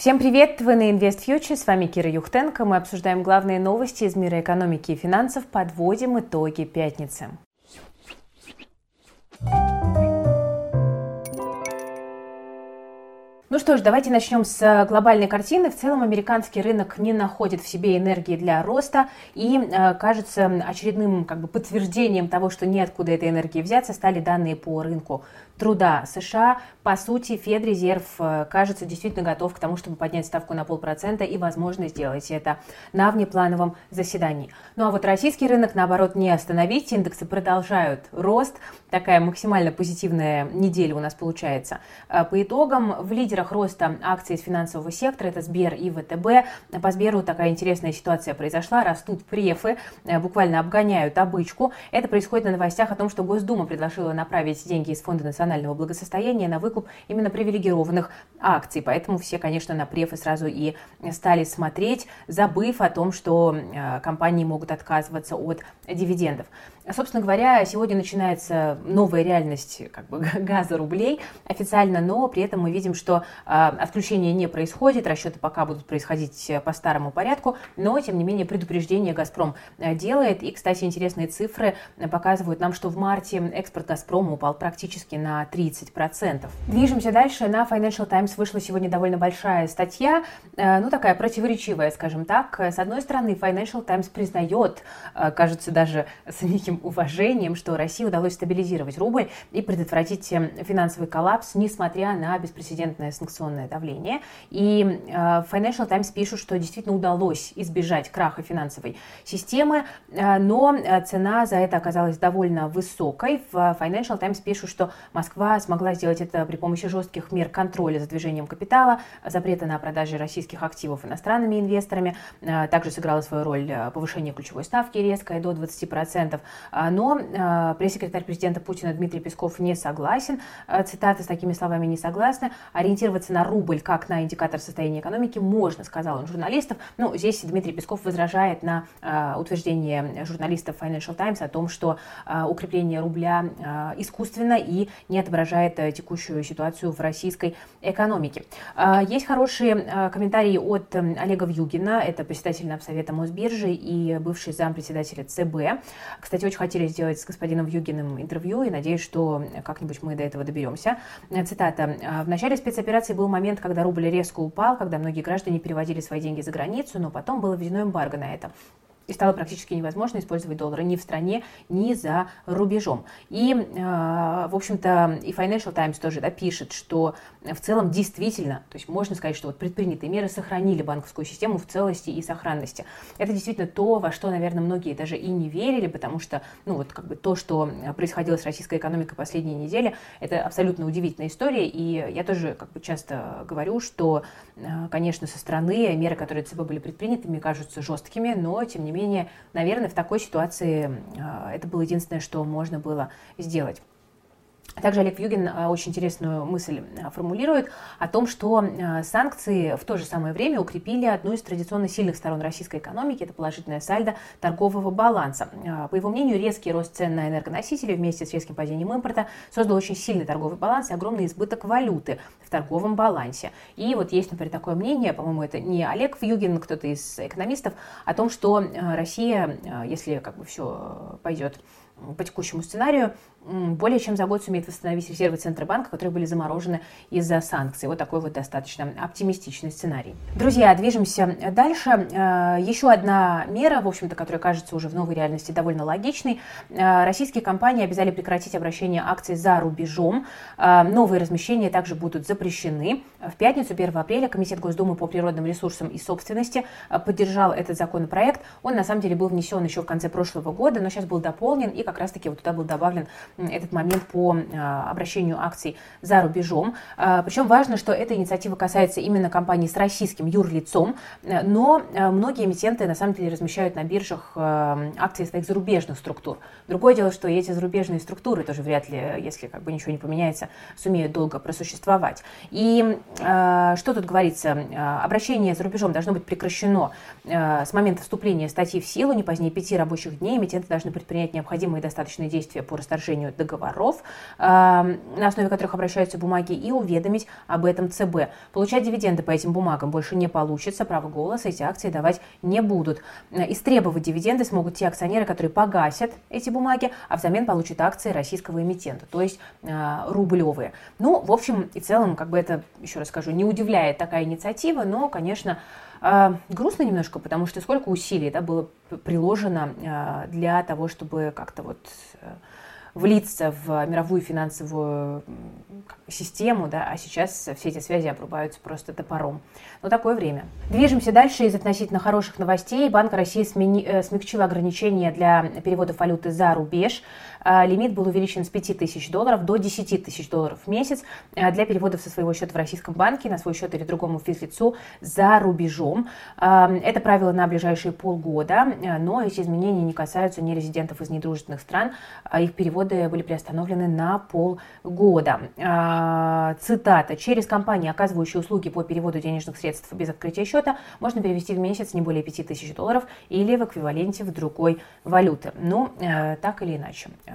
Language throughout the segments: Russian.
Всем привет! Вы на Invest Future, с вами Кира Юхтенко. Мы обсуждаем главные новости из мира экономики и финансов, подводим итоги пятницы. Ну что ж, давайте начнем с э, глобальной картины. В целом американский рынок не находит в себе энергии для роста и э, кажется очередным как бы, подтверждением того, что неоткуда этой энергии взяться, стали данные по рынку труда США. По сути, Федрезерв, э, кажется, действительно готов к тому, чтобы поднять ставку на полпроцента и, возможно, сделать это на внеплановом заседании. Ну а вот российский рынок, наоборот, не остановить. Индексы продолжают рост. Такая максимально позитивная неделя у нас получается. Э, по итогам, в лидерах роста акций из финансового сектора это Сбер и ВТБ. По Сберу такая интересная ситуация произошла. Растут префы, э, буквально обгоняют обычку. Это происходит на новостях о том, что Госдума предложила направить деньги из Фонда национального национального благосостояния на выкуп именно привилегированных акций. Поэтому все, конечно, на префы сразу и стали смотреть, забыв о том, что э, компании могут отказываться от дивидендов. Собственно говоря, сегодня начинается новая реальность как бы, газа рублей официально, но при этом мы видим, что э, отключение не происходит, расчеты пока будут происходить по старому порядку, но, тем не менее, предупреждение «Газпром» делает. И, кстати, интересные цифры показывают нам, что в марте экспорт «Газпрома» упал практически на 30%. Движемся дальше. На Financial Times вышла сегодня довольно большая статья, э, ну, такая противоречивая, скажем так. С одной стороны, Financial Times признает, э, кажется, даже с неким уважением, что России удалось стабилизировать рубль и предотвратить э, финансовый коллапс, несмотря на беспрецедентное санкционное давление. И Financial Times пишут, что действительно удалось избежать краха финансовой системы, но цена за это оказалась довольно высокой. В Financial Times пишут, что Москва смогла сделать это при помощи жестких мер контроля за движением капитала, запрета на продажи российских активов иностранными инвесторами. А, также сыграла свою роль а, повышение ключевой ставки резкое до 20%. А, но пресс-секретарь президента Путина Дмитрий Песков не согласен. Цитата с такими словами не согласна. Ориентироваться на рубль как на индикатор состояния экономики можно, сказал он журналистов. Ну, здесь Дмитрий Песков возражает на утверждение журналистов Financial Times о том, что укрепление рубля искусственно и не отображает э, текущую ситуацию в российской экономике. А, есть хорошие э, комментарии от эм, Олега Вьюгина, это председатель Совета Мосбиржи и бывший зампредседателя ЦБ. Кстати, очень хотели сделать с господином Вьюгиным интервью и надеюсь, что как-нибудь мы до этого доберемся. Цитата. «В начале спецоперации был момент, когда рубль резко упал, когда многие граждане переводили свои деньги за границу, но потом было введено эмбарго на это и стало практически невозможно использовать доллары ни в стране, ни за рубежом. И, э, в общем-то, и Financial Times тоже да, пишет, что в целом действительно, то есть можно сказать, что вот предпринятые меры сохранили банковскую систему в целости и сохранности. Это действительно то, во что, наверное, многие даже и не верили, потому что, ну вот как бы то, что происходило с российской экономикой последние недели, это абсолютно удивительная история, и я тоже как бы часто говорю, что, э, конечно, со стороны меры, которые ЦБ были предприняты, мне кажутся жесткими, но, тем не менее, наверное, в такой ситуации а, это было единственное, что можно было сделать. Также Олег Югин а, очень интересную мысль а, формулирует о том, что а, санкции в то же самое время укрепили одну из традиционно сильных сторон российской экономики, это положительная сальдо торгового баланса. По его мнению, резкий рост цен на энергоносители вместе с резким падением импорта создал очень сильный торговый баланс и огромный избыток валюты в торговом балансе. И вот есть, например, такое мнение, по-моему, это не Олег Югин, кто-то из экономистов, о том, что Россия, если как бы все пойдет по текущему сценарию, более чем за год сумеет восстановить резервы Центробанка, которые были заморожены из-за санкций. Вот такой вот достаточно оптимистичный сценарий. Друзья, движемся дальше. Э, еще одна мера, в общем-то, которая кажется уже в новой реальности довольно логичной. Э, российские компании обязали прекратить обращение акций за рубежом. Э, новые размещения также будут запрещены. В пятницу, 1 апреля, Комитет Госдумы по природным ресурсам и собственности поддержал этот законопроект. Он, на самом деле, был внесен еще в конце прошлого года, но сейчас был дополнен, и как раз-таки вот туда был добавлен этот момент по а, обращению акций за рубежом. А, Причем важно, что эта инициатива касается именно компаний с российским юрлицом, но а, многие эмитенты на самом деле размещают на биржах акции своих зарубежных структур. Другое дело, что эти зарубежные структуры тоже вряд ли, если как бы ничего не поменяется, сумеют долго просуществовать. И что тут говорится? Обращение за рубежом должно быть прекращено с момента вступления статьи в силу, не позднее пяти рабочих дней. Эмитенты должны предпринять необходимые и достаточные действия по расторжению договоров, на основе которых обращаются бумаги, и уведомить об этом ЦБ. Получать дивиденды по этим бумагам больше не получится, право голоса эти акции давать не будут. Истребовать дивиденды смогут те акционеры, которые погасят эти бумаги, а взамен получат акции российского эмитента, то есть рублевые. Ну, в общем и целом, как бы это, еще раз скажу, не удивляет такая инициатива, но, конечно, грустно немножко, потому что сколько усилий да, было приложено а, для того, чтобы как-то вот э, влиться в мировую финансовую систему, да, а сейчас все эти связи обрубаются просто топором. Но такое время. Движемся дальше из относительно хороших новостей. Банк России смени, э, смягчил ограничения для переводов валюты за рубеж. А, лимит был увеличен с 5 тысяч долларов до 10 тысяч долларов в месяц а, для переводов со своего счета в российском банке на свой счет или другому физлицу за рубежом. А, это правило на ближайшие полгода, но эти изменения не касаются нерезидентов из недружественных стран. Их переводы были приостановлены на полгода. Цитата. «Через компании, оказывающие услуги по переводу денежных средств без открытия счета, можно перевести в месяц не более 5 тысяч долларов или в эквиваленте в другой валюты». Ну, э, так или иначе. Э,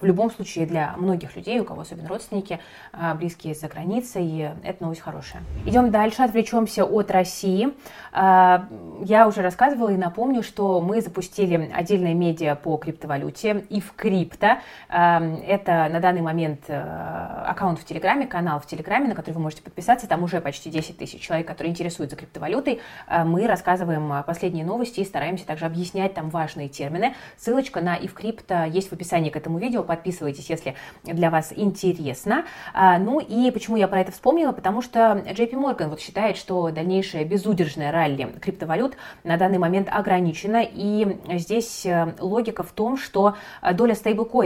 в любом случае для многих людей, у кого особенно родственники, э, близкие за границей, это новость хорошая. Идем дальше, отвлечемся от России. Я уже рассказывала и напомню, что мы запустили отдельное медиа по криптовалюте и в крипто. Это на данный момент аккаунт в Телеграме, канал в Телеграме, на который вы можете подписаться. Там уже почти 10 тысяч человек, которые интересуются криптовалютой. Мы рассказываем последние новости и стараемся также объяснять там важные термины. Ссылочка на ивкрипто есть в описании к этому видео. Подписывайтесь, если для вас интересно. Ну и почему я про это вспомнила? Потому что JP Morgan вот считает, что дальнейшее безудержное ралли криптовалют на данный момент ограничено. И здесь э, логика в том, что доля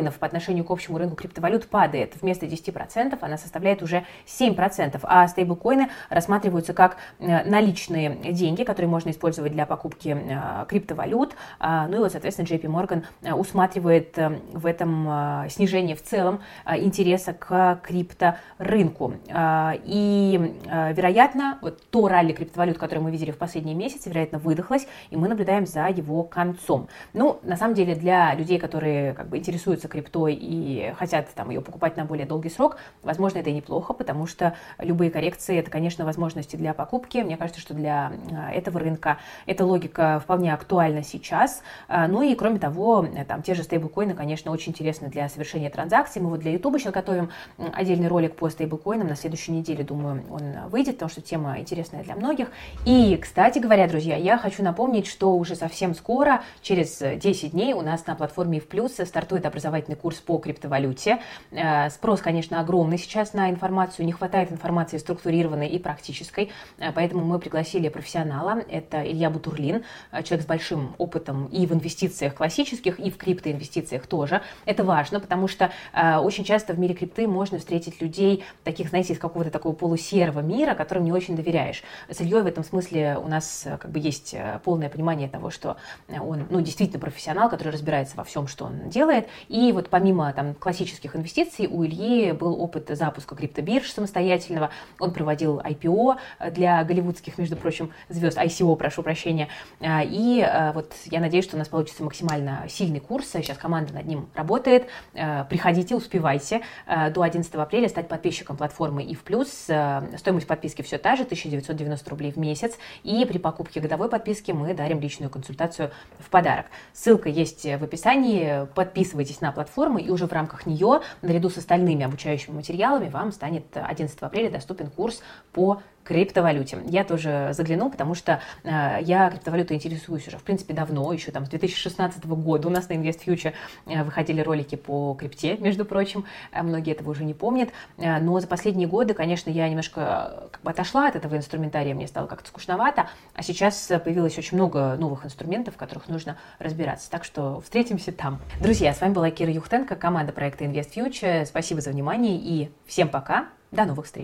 стейблкоинов по отношению к общему рынку криптовалют падает. Вместо 10% она составляет уже 7%. А стейблкоины рассматриваются как э, наличные деньги, которые можно использовать для покупки э, криптовалют. А, ну и вот, соответственно, JP Morgan усматривает в этом снижении в целом интереса к крипторынку. А, и, вероятно, вот то ралли криптовалют, которое мы видели в последние месяцы, вероятно, выдохлось, и мы наблюдаем за его концом. Ну, на самом деле, для людей, которые как бы интересуются криптой и хотят там ее покупать на более долгий срок, возможно, это и неплохо, потому что любые коррекции – это, конечно, возможности для покупки. Мне кажется, что для этого рынка эта логика вполне актуальна сейчас. Ну и, кроме того, там те же стейблкоины, конечно, очень интересно для совершения транзакций. Мы вот для YouTube сейчас готовим отдельный ролик по стейблкоинам. На следующей неделе, думаю, он выйдет, потому что тема интересная для многих. И, кстати говоря, друзья, я хочу напомнить, что уже совсем скоро, через 10 дней, у нас на платформе в плюс стартует образовательный курс по криптовалюте. Э, спрос, конечно, огромный сейчас на информацию. Не хватает информации структурированной и практической. Э, поэтому мы пригласили профессионала. Это Илья Бутурлин, э, человек с большим опытом и в инвестициях классических, и в криптоинвестициях тоже. Это важно, потому что очень часто в мире крипты можно встретить людей, таких, знаете, из какого-то такого полусерого мира, которым не очень доверяешь. С Ильей в этом смысле у нас как бы есть полное понимание того, что он ну, действительно профессионал, который разбирается во всем, что он делает. И вот помимо там, классических инвестиций у Ильи был опыт запуска криптобирж самостоятельного. Он проводил IPO для голливудских, между прочим, звезд, ICO, прошу прощения. И вот я надеюсь, что у нас получится максимально сильный курс. Сейчас команда над ним работает. Э, приходите, успевайте э, до 11 апреля стать подписчиком платформы и в плюс. Э, стоимость подписки все та же, 1990 рублей в месяц. И при покупке годовой подписки мы дарим личную консультацию в подарок. Ссылка есть в описании. Подписывайтесь на платформу, и уже в рамках нее, наряду с остальными обучающими материалами, вам станет 11 апреля доступен курс по криптовалюте. Я тоже загляну, потому что э, я криптовалютой интересуюсь уже, в принципе, давно, еще там с 2016 года. У нас на InvestFuture э, выходили ролики по крипте, между прочим. Э, многие этого уже не помнят. Э, но за последние годы, конечно, я немножко как бы отошла от этого инструментария, мне стало как-то скучновато. А сейчас появилось очень много новых инструментов, в которых нужно разбираться. Так что встретимся там. Друзья, с вами была Кира Юхтенко, команда проекта InvestFuture. Спасибо за внимание и всем пока. До новых встреч.